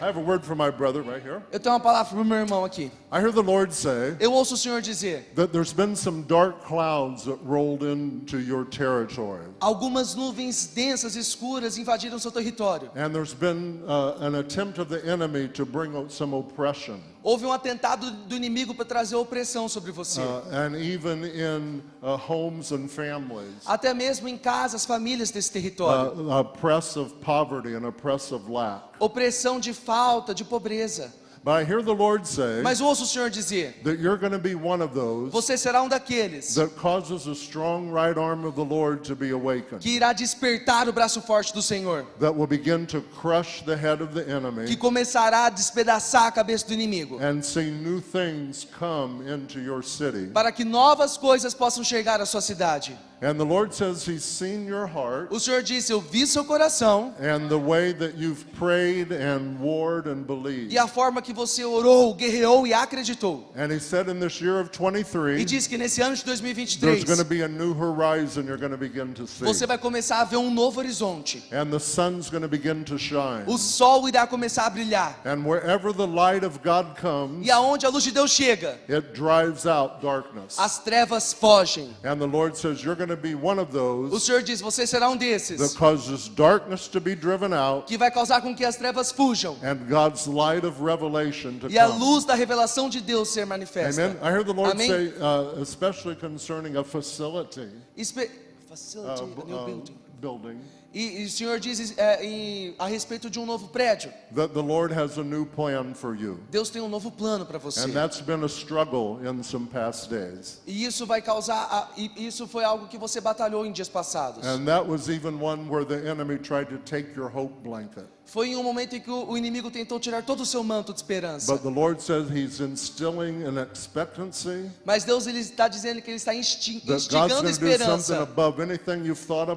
I have a word for my brother right here. Eu tenho uma palavra para o meu irmão aqui. I hear the Lord say Eu ouço o Senhor dizer: that there's been some dark clouds that rolled into your territory. algumas nuvens densas, escuras invadiram seu território. And there's been uh, an attempt of the enemy to bring out some oppression. Houve um atentado do inimigo para trazer opressão sobre você. Uh, in uh, homes and families. Até mesmo em casas, famílias desse território. Uh, oppressive poverty and oppressive lack. Opressão de falta, de pobreza. But I hear the Lord say Mas ouço o Senhor dizer: that you're going to be one of those você será um daqueles that causes the strong right arm of the Lord to be awakened, que irá despertar o braço forte do Senhor, that will begin to crush the head of the que enemy começará a despedaçar a cabeça do inimigo, and see new things come into your city. para que novas coisas possam chegar à sua cidade. And the Lord says He's seen your heart O Senhor disse: Eu vi seu coração and the way that you've prayed and warred and believed. e a forma que você orou, guerreou e acreditou. And He said in this year of E 23, diz que nesse ano de there's 2023 going to be a new horizon you're going to begin to see. você vai começar a ver um novo horizonte. And the sun's going to begin to shine. O sol irá começar a brilhar. And wherever the light of God comes, E aonde a luz de Deus chega, it drives out darkness. as trevas fogem. And the Lord says, You're going to be one of O those Senhor diz: Você será um that desses causes darkness to be driven out que vai causar com que as trevas fujam and God's light of revelation to e a come. luz da revelação de Deus ser manifesta. Amen. I heard the Lord Amém. say, uh, especially concerning a facility, Espe- uh, Facility, a new uh, building. E, e o Senhor diz é, em- a respeito de um novo prédio. that the Lord has a new plan for you. Deus tem um novo plano para você. And that's been a struggle in some past days. E isso vai causar, a- e isso foi algo que você batalhou em dias passados. And that was even one where the enemy tried to take your hope blanket. Foi em um momento em que o, inimigo tentou tirar todo o seu manto de esperança. But the Lord says He's instilling an expectancy Mas Deus ele está dizendo que ele está insti- instigando going to do something esperança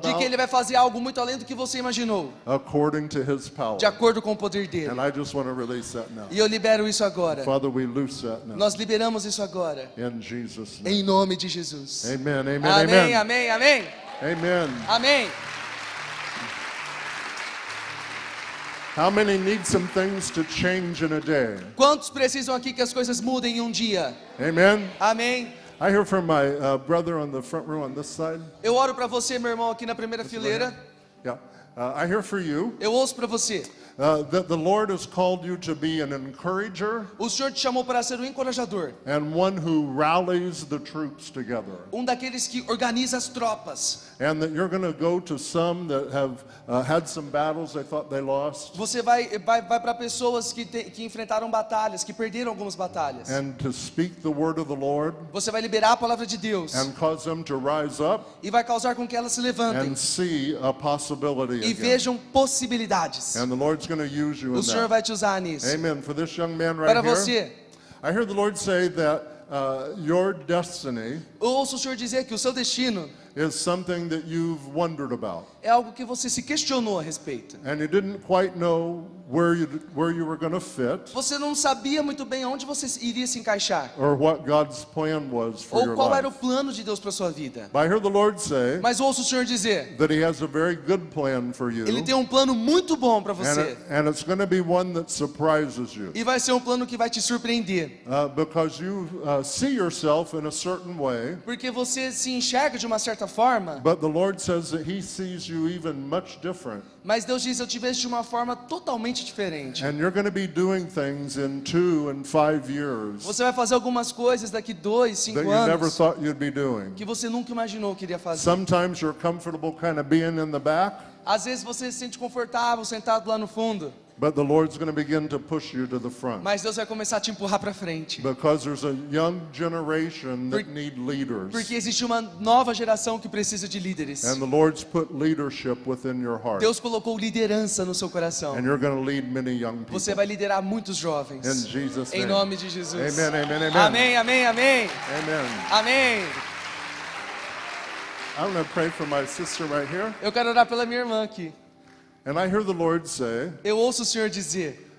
de que ele vai fazer algo muito além do que você imaginou, according to His power. de acordo com o poder dele. And I just want to release that now. E eu libero isso agora. Father, we loose that now. Nós liberamos isso agora. In Jesus' name. Em nome de Jesus. Amen, amen, Amém, amém, amém. Amen. Amém. How many need some things to change in a day? Quantos precisam aqui que as coisas mudem em um dia? Amen. Amém. I hear from my uh, brother on the front row on this side. Eu oro para você, meu irmão, aqui na primeira fileira. Yeah. Uh, I hear for you Eu ouço para você. uh, that the Lord has called you to be an encourager O Senhor te chamou para ser um encorajador, and one who rallies the troops together. um daqueles que organiza as tropas. And that you're going to go to some that have uh, had some battles they thought they lost Você vai vai, vai para pessoas que, te- que enfrentaram batalhas, que perderam algumas batalhas. and to speak the word of the Lord Você vai liberar a palavra de Deus and cause them to rise up e vai causar com que elas se levantem and see a possibility e vejam possibilidades. And the Lord's going to use you in O Senhor vai te usar nisso. Amen. For this young man right Para você, I heard the Lord say that uh, your destiny eu ouço o Senhor dizer que o seu destino is something that you've wondered about. é algo que você se questionou a respeito. And you didn't quite know where you, where you were going to fit Você não sabia muito bem onde você iria se encaixar or what God's plan was for ou your qual era o plano de Deus para sua vida. But I heard the Lord say Mas ouço o Senhor dizer, that He has a very good plan for you. ele tem um plano muito bom para And, você. it, and it's going to be one that surprises you. E vai ser um plano que vai te surpreender, Uh, because you uh, see yourself in a certain way, porque você se enxerga de uma certa forma, but the Lord says that He sees you even much different. mas Deus diz: Eu te vejo de uma forma totalmente diferente. And you're going to be doing things in two and five years Você vai fazer algumas coisas daqui dois, that cinco you never anos thought you'd be doing. que você nunca imaginou que iria fazer. Sometimes you're comfortable kind of being in the back, Às vezes você se sente confortável sentado lá no fundo, but the Lord's going to begin to push you to the front. mas Deus vai começar a te empurrar para frente. Because there's a young generation that Por- need leaders. Porque existe uma nova geração que precisa de líderes. And the Lord's put leadership within your heart. Deus colocou liderança no seu coração. And you're going to lead many young people. Você vai liderar muitos jovens. In Jesus' Em name. nome de Jesus. Amen, amen, amen. Amém, amém, amém. Amen. Amém. I'm going to pray for my sister right here. Eu quero orar pela minha irmã aqui. And I hear the Lord say Eu ouço o Senhor dizer: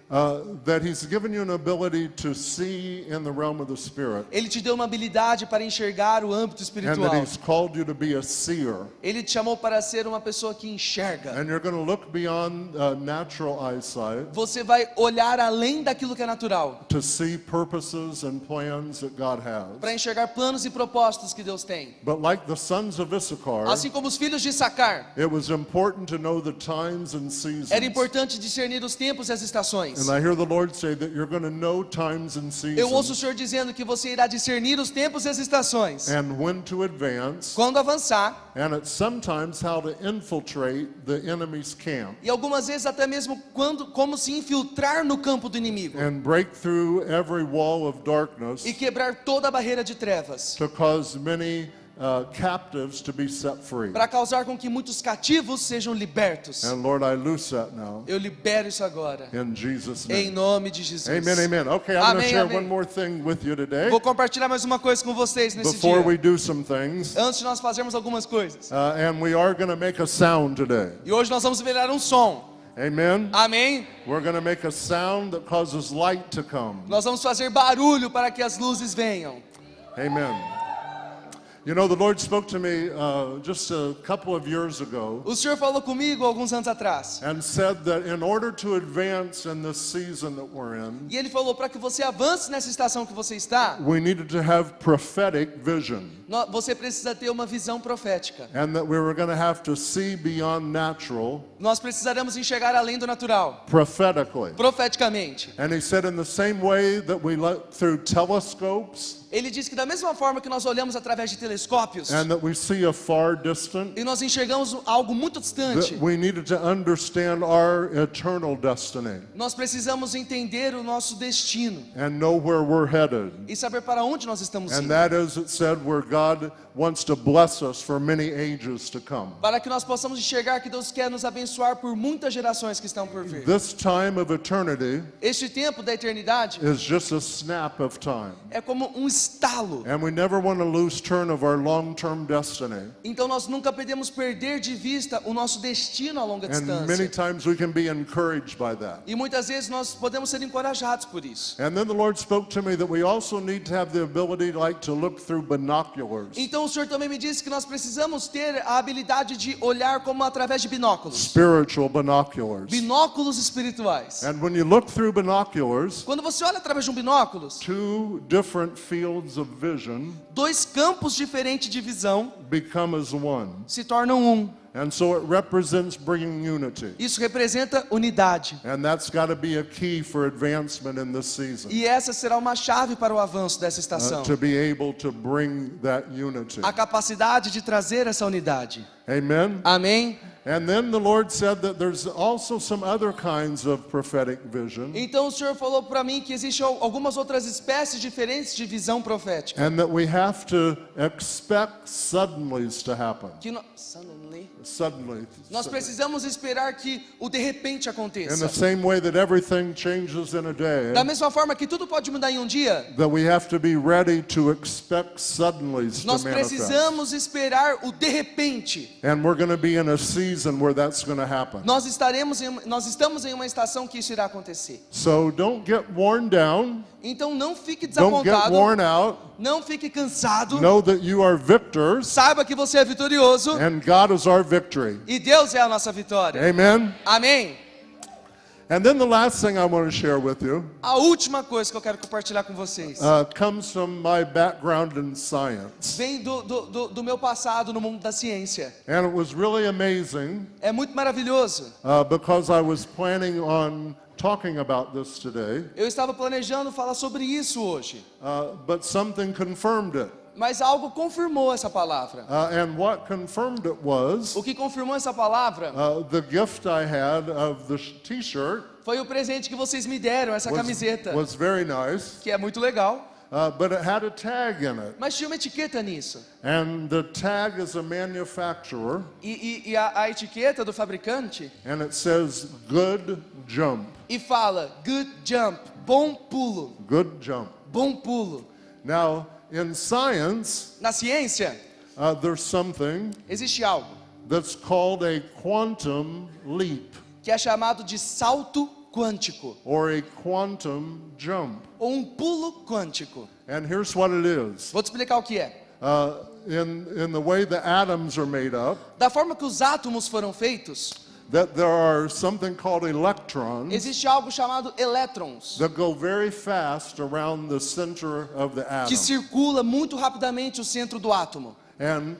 that He's given you an ability to see in the realm of the Spirit. Ele te deu uma habilidade para enxergar o âmbito And espiritual. that He's called you to be a seer. Ele te chamou para ser uma pessoa que enxerga. And you're going to look beyond uh, natural eyesight Você vai olhar além daquilo que é natural, to see purposes and plans that God para enxergar planos e propósitos que Deus tem. But like the sons of Issachar, Assim como os filhos de Sacar, it was important to know the times and seasons. era importante discernir os tempos e as estações. And I hear the Lord say that you're going to know times and Eu ouço o Senhor dizendo que você irá discernir os tempos e as estações. and when to advance, Quando avançar, and it's sometimes how to infiltrate the enemy's camp. E algumas vezes até mesmo quando, como se infiltrar no campo do inimigo. And break through every wall of darkness e quebrar toda a barreira de trevas, to cause many uh, captives to be set free. para causar com que muitos cativos sejam libertos. And Lord, I loose that now Eu libero isso agora, in Jesus' em name. nome de Jesus. Amen, amen. Okay, I'm going to Amém, share amém. one more thing with you today Vou compartilhar mais uma coisa com vocês nesse before dia. we do some things. Antes de nós fazermos algumas coisas. Uh, and we are going to make a sound today. E hoje nós vamos liberar um som. Amen. Amém? We're going to make a sound that causes light to come. Nós vamos fazer barulho para que as luzes venham. Amen. You know, the Lord spoke to me uh, just a couple of years ago O Senhor falou comigo alguns anos atrás. and said that in order to advance in this season that we're in, E ele falou para que você avance nessa estação que você está, we needed to have prophetic vision você precisa ter uma visão profética. and that we were going to have to see beyond natural Nós precisaremos enxergar além do natural, prophetically. profeticamente. And he said, in the same way that we look through telescopes Ele disse que da mesma forma que nós olhamos através de telescópios distant, e nós enxergamos algo muito distante, that we needed to understand our eternal destiny nós precisamos entender o nosso destino and know where we're headed. e saber para onde nós estamos And indo. that is, it said, where God wants to bless us for many ages to come. Para que nós possamos enxergar que Deus quer nos abençoar por muitas gerações que estão por vir. This time of eternity Este tempo da eternidade is just a snap of time. é como um estalo. And we never want to lose turn of our long term destiny. Então nós nunca podemos perder de vista o nosso destino a longa And many distância. times we can be encouraged by that. E muitas vezes nós podemos ser encorajados por isso. And then the Lord spoke to me that we also need to have the ability like to look through binoculars, Então o Senhor também me disse que nós precisamos ter a habilidade de olhar como através de binóculos. spiritual binoculars. Binóculos espirituais. And when you look through binoculars, Quando você olha através de um binóculos, two different fields of vision dois campos diferentes de visão become as one. se tornam um. And so it represents bringing unity. Isso representa unidade. And that's got to be a key for advancement in this season. E essa será uma chave para o avanço dessa uh, estação. to be able to bring that unity. A capacidade de trazer essa unidade. Amen. Amém? And then the Lord said that there's also some other kinds of prophetic vision, Então o Senhor falou para mim que existem al- algumas outras espécies diferentes de visão profética. and that we have to expect suddenlies to happen. Que no- Suddenly. Suddenly. Nós precisamos esperar que o de repente In the aconteça. same way that everything changes in a day, Da mesma forma que tudo pode mudar em um dia, that we have to be ready to expect suddenlies to nós manifest. precisamos esperar o de repente. And we're going to be in a season where that's going to happen. Nós estaremos em, nós estamos em uma estação que isso irá acontecer. So don't get worn down. Então não fique Don't get desapontado, worn out. não fique cansado. Know that you are victors Saiba que você é vitorioso and God is our victory. e Deus é a nossa vitória. Amen. Amém. And then the last thing I want to share with you A última coisa que eu quero compartilhar com vocês uh, comes from my background in science. vem do, do, do, do meu passado no mundo da ciência. And it was really amazing É muito maravilhoso. uh, because I was planning on talking about this today, Eu estava planejando falar sobre isso hoje, uh, but something confirmed it. Mas algo confirmou essa palavra. Uh, and what confirmed it was O que confirmou essa palavra uh, the gift I had of the t shirt foi o presente que vocês me deram, essa was, camiseta, was very nice, que é muito legal, uh, but it had a tag in it. mas tinha uma etiqueta nisso. And the tag is a manufacturer, E, e- e a, a etiqueta do fabricante and it says good jump. e fala good jump, bom pulo, Good jump. bom pulo. Now, in science, Na ciência uh, there's something existe algo that's called a quantum leap que é chamado de salto quântico or a quantum jump. ou um pulo quântico. And here's what it is Vou te explicar o que é. uh, in, in the way the atoms are made up, Da forma que os átomos foram feitos, that there are something called electrons existe algo chamado elétrons, that go very fast around the center of the que atom. circula muito rapidamente o centro do átomo. And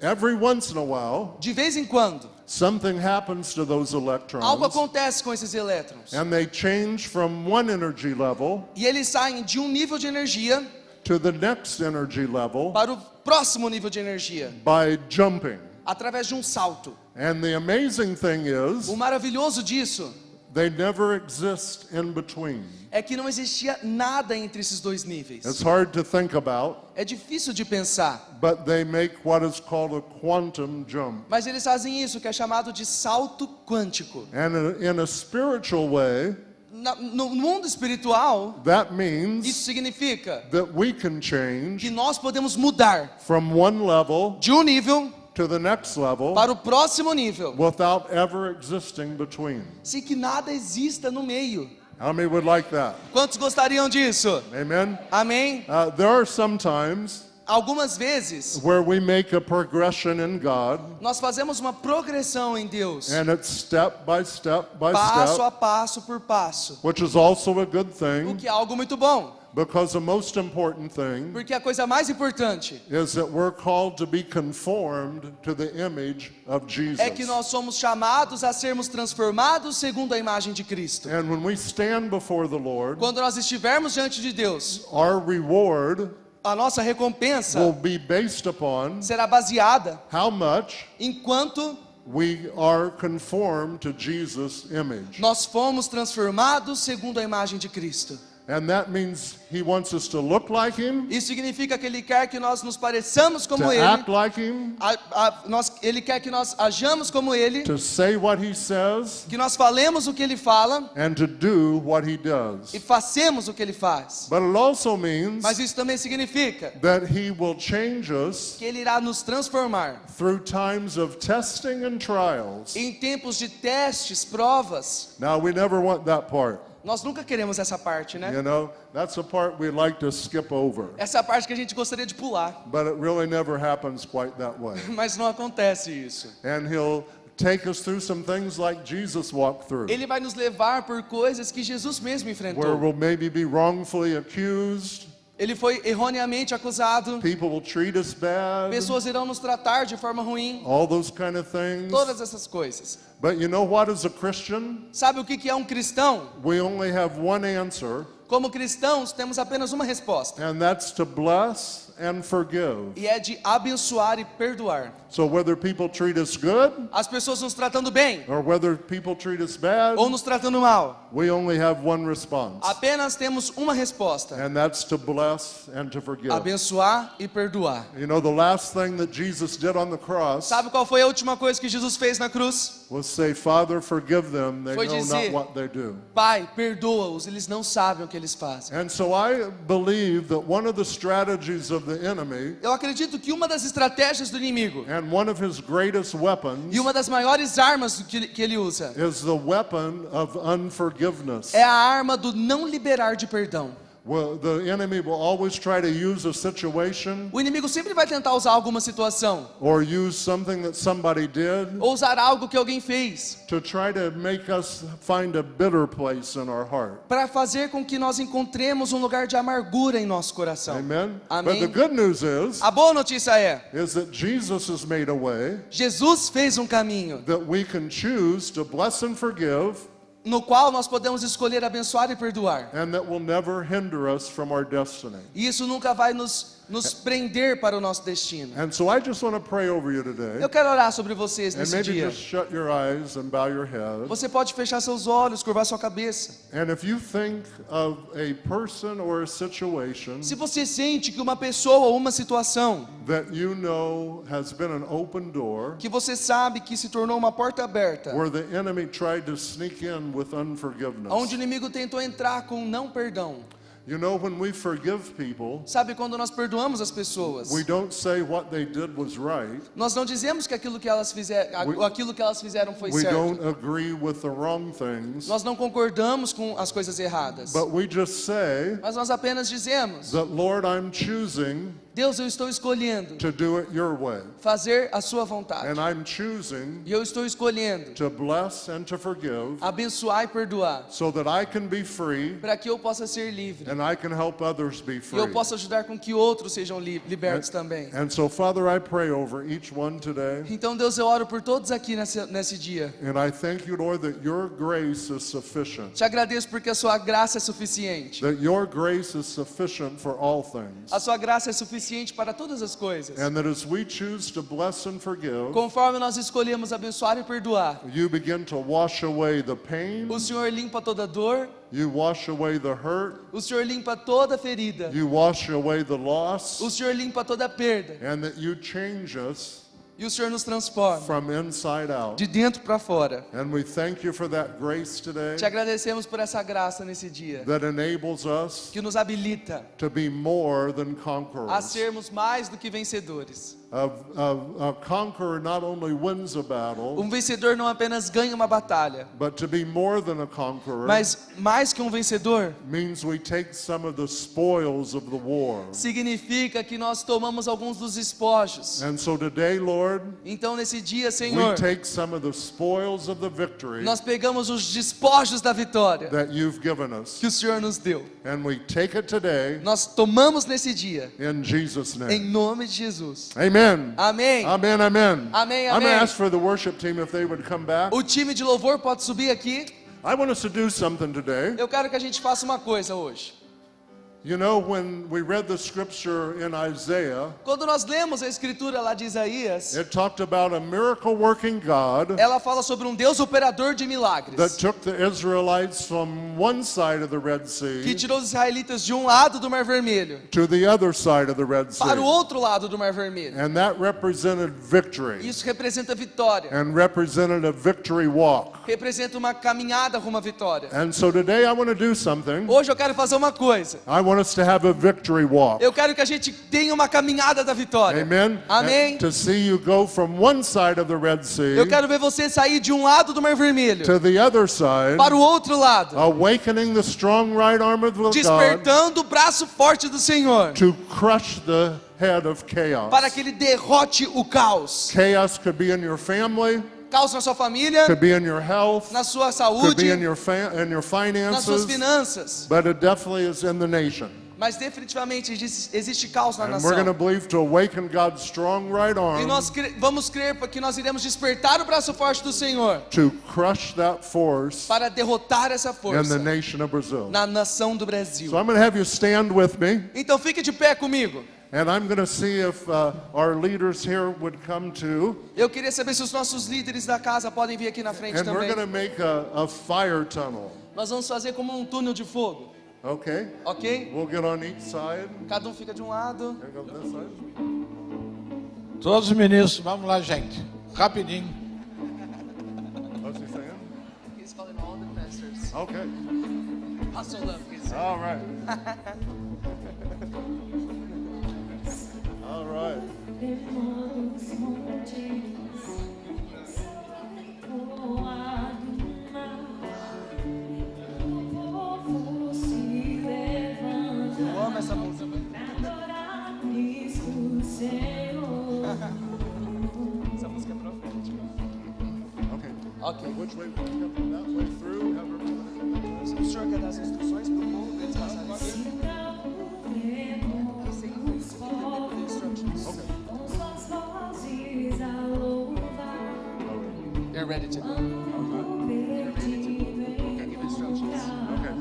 every once in a while, de vez em quando, something happens to those algo electrons acontece com esses elétrons. and they change from one energy level E eles saem de um nível de energia to the next energy level para o próximo nível de energia, by jumping. através de um salto. And the amazing thing is, O maravilhoso disso they never exist in between. é que não existia nada entre esses dois níveis. It's hard to think about, É difícil de pensar, but they make what is called a quantum jump. mas eles fazem isso que é chamado de salto quântico. And in a spiritual way, Na- no mundo espiritual, that isso means significa that we can que change nós podemos mudar from one level de um nível to the next level para o próximo nível, without ever existing between. sem que nada exista no meio. How many would like that? Quantos gostariam disso? Amen? Amém? Uh, there are some times Algumas vezes where we make a progression in God, nós fazemos uma progressão em Deus, and it's step by step by passo a step, passo por passo, which is also a good o thing que é algo muito bom, because the most important thing porque a coisa mais importante is that we're called to be conformed to the image of Jesus. é que nós somos chamados a sermos transformados segundo a imagem de Cristo. And when we stand before the Lord, Quando nós estivermos diante de Deus, our reward a nossa will recompensa be based upon será baseada how much enquanto we are conformed to Jesus' image. nós fomos transformados segundo a imagem de Cristo. And that means He wants us to look like Him, Isso significa que Ele quer que nós nos pareçamos como Ele, act like Him, a- a- nós- Ele quer que nós ajamos como Ele, to say what He says, que nós falemos o que Ele fala and to do what He does. e façamos o que Ele faz. But it also means Mas isso também significa that He will change us que Ele irá nos transformar through times of testing and trials. em tempos de testes, provas. Now, we never want that part. Nós nunca queremos essa parte, né? You know, that's the part we like to skip over. Essa parte que a gente gostaria de pular, But it really never happens quite that way. mas não acontece isso. And He'll take us through some things like Jesus walked through, Ele vai nos levar por coisas que Jesus mesmo where enfrentou. we'll maybe be wrongfully accused, Ele foi erroneamente acusado. people will treat us bad, Pessoas irão nos tratar de forma ruim. all those kind of things. Todas essas coisas. But you know what, as a Christian, Sabe o que que é um cristão? we only have one answer, Como cristãos, temos apenas uma resposta. and that's to bless and forgive. E é de abençoar e perdoar. So whether people treat us good As pessoas nos tratando bem or whether people treat us bad, ou nos tratando mal. we only have one response, Apenas temos uma resposta: and that's to bless and to forgive. abençoar e perdoar. You know, the last thing that Jesus did on the cross Sabe qual foi a última coisa que Jesus fez na cruz? was say, Father, forgive them. They Foi know dizer- not what they do. Pai, perdoa-os, eles não sabem o que eles fazem. And so I believe that one of the strategies of enemy Eu acredito que uma das estratégias do inimigo and one of his greatest weapons e uma das maiores armas que que ele usa is the weapon of unforgiveness. é a arma do não liberar de perdão. Well, the enemy will always try to use a situation O inimigo sempre vai tentar usar alguma situação or use something that somebody did ou usar algo que alguém fez to try to make us find a bitter place in our heart. para fazer com que nós encontremos um lugar de amargura em nosso coração. Amen? Amém. But the good news is, A boa notícia é, is that Jesus has made a way Jesus fez um caminho that we can choose to bless and forgive no qual nós podemos escolher abençoar e perdoar. and that will never hinder us from our destiny. E isso nunca vai nos, nos prender para o nosso destino. And so I just want to pray over you today. Eu quero orar sobre vocês And nesse maybe dia. just shut your eyes and bow your head. Você pode fechar seus olhos, curvar sua cabeça. And if you think of a person or a situation Se você sente que uma pessoa ou uma situação that you know has been an open door que você sabe que se tornou uma porta aberta, where the enemy tried to sneak in with unforgiveness. onde o inimigo tentou entrar com não perdão. You know, when we forgive people, Sabe quando nós perdoamos as pessoas? we don't say what they did was right. Nós não dizemos que aquilo que elas fizeram, We- aquilo que elas fizeram foi We certo. don't agree with the wrong things. Nós não concordamos com as coisas erradas. But we just say Mas nós apenas dizemos: that, Lord, I'm choosing Deus, eu estou escolhendo to do it your way. fazer a sua vontade. And I'm choosing E eu estou escolhendo to bless and to forgive abençoar e perdoar, so that I can be free para que eu possa ser livre. and I can help others be E free. eu possa ajudar com que outros sejam li- libertos também. And so, Father, I pray over each one today. Então, Deus, eu oro por todos aqui nesse, nesse dia. And I thank you, Lord, that your grace is sufficient. Te agradeço porque a sua graça é suficiente. That your grace is sufficient for all things. A sua graça é suficiente para todas as coisas. And that as we choose to bless and forgive, Conforme nós escolhemos abençoar e perdoar, you begin to wash away the pain, o Senhor limpa toda dor, you wash away the hurt, o Senhor limpa toda ferida, you wash away the o loss, Senhor limpa toda perda and that you change us e o Senhor nos transforma from inside out. de dentro para fora. And we thank you for that grace today Te agradecemos por essa graça nesse dia that enables us que nos habilita to be more than a sermos mais do que vencedores. A, a, a conqueror not only wins a battle, Um vencedor não apenas ganha uma batalha, but to be more than a conqueror mas mais que um vencedor, means we take some of the spoils of the war. significa que nós tomamos alguns dos espojos. And so today, Lord, Então nesse dia, we Senhor, take some of the spoils of the victory nós pegamos os despojos da vitória that you've given us, que o Senhor nos deu. and we take it today Nós tomamos nesse dia, in Jesus' em name. nome de Jesus. Amen. Amém. Amen, amen. Amém, I'm going to amém. ask for the worship team if they would come back. O time de louvor pode subir aqui. I want us to do something today. Eu quero que a gente faça uma coisa hoje. You know, when we read the scripture in Isaiah, Quando nós lemos a escritura lá de Isaías, it talked about a miracle working God ela fala sobre um Deus operador de that milagres, took the Israelites from one side of the Red que Sea tirou os israelitas de um lado do Mar Vermelho to the other side of the Red para o Sea. outro lado do Mar Vermelho. And that represented victory Isso representa vitória, and represented a victory walk. representa uma caminhada rumo à vitória. And so today I want to do something. Hoje eu quero fazer uma coisa. I want us to have a victory walk. Eu quero que a gente tenha uma caminhada da vitória. Amen. Amém. To see you go from one side of the Red Sea Eu quero ver você sair de um lado do Mar Vermelho to the other side, para o outro lado, awakening the strong right arm of God despertando o braço forte do Senhor, to crush the head of chaos. para que ele derrote o caos. Chaos could be in your family, Caos na sua família, could be in your health, na sua could be saúde, in your in your nas suas finances, finanças. but it definitely is in the nation. Mas definitivamente existe, caos na And nação. believe to awaken God's strong right E nós cre- vamos crer que nós iremos despertar o braço forte do Senhor to crush that force para derrotar essa in the força nation of Brazil. na nação do Brasil. So I'm going to have you stand with me. Então fique de pé comigo. And I'm going to see if uh, our leaders here would come too. Eu queria saber se os nossos líderes da casa podem vir aqui na frente And we're também. going to make a, a fire tunnel. Nós vamos fazer como um túnel de fogo, Okay? ok? We'll get on each side. Cada um fica de um lado. Here goes this side. Todos os ministros, vamos lá, gente. Rapidinho. What's he saying? He's calling all the pastors. Okay. Pastor Love, he's- All right. right. Eu amo essa música. Essa música é profética. Okay. Ok. Which way? That way through. Have O senhor quer dar as instruções para o povo para eles passarem ready to go. Okay, give instructions. Okay.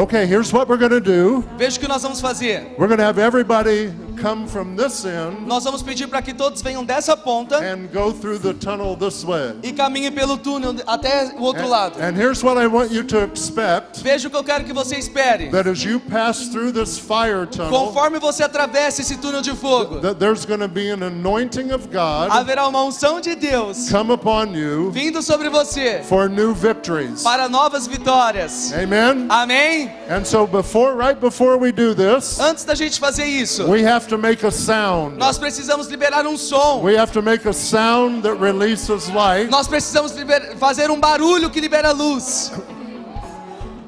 Okay, here's what we're going to do. Veja o que nós vamos fazer. We're going to have everybody come from this end Nós vamos pedir para que todos venham dessa ponta and go through the tunnel this way. e caminhem pelo túnel até o outro lado. And, here's what I want you to expect Veja o que eu quero que você espere. that as you pass through this fire tunnel, Conforme você atravessa esse túnel de fogo, that there's going to be an anointing of God haverá uma unção de Deus come upon you vindo sobre você for new victories. para novas vitórias. Amen. Amém? And so before right before we do this, Antes da gente fazer isso, we have to make a sound. nós precisamos liberar um som. We have to make a sound that releases light. Nós precisamos fazer um barulho que libera luz.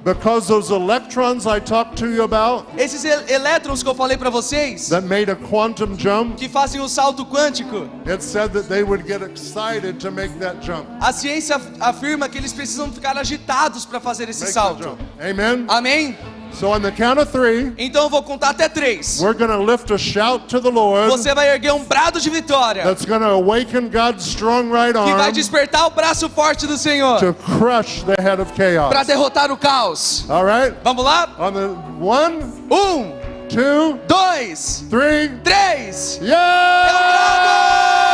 Because those electrons I talked to you about Esses el- elétrons que eu falei para vocês, that made a quantum jump, que fazem o salto quântico, it said that they would get excited to make that jump. a ciência af- afirma que eles precisam ficar agitados para fazer esse Make that salto. jump. Amen? Amém? So on the count of three, Então eu vou contar até três. we're to lift a shout to the Lord Você vai erguer um brado de vitória that's to awaken God's strong right que vai arm despertar o braço forte do Senhor to crush the head of chaos. para derrotar o caos. All right? Vamos lá? On the one, Um, two, dois, three, três. yeah!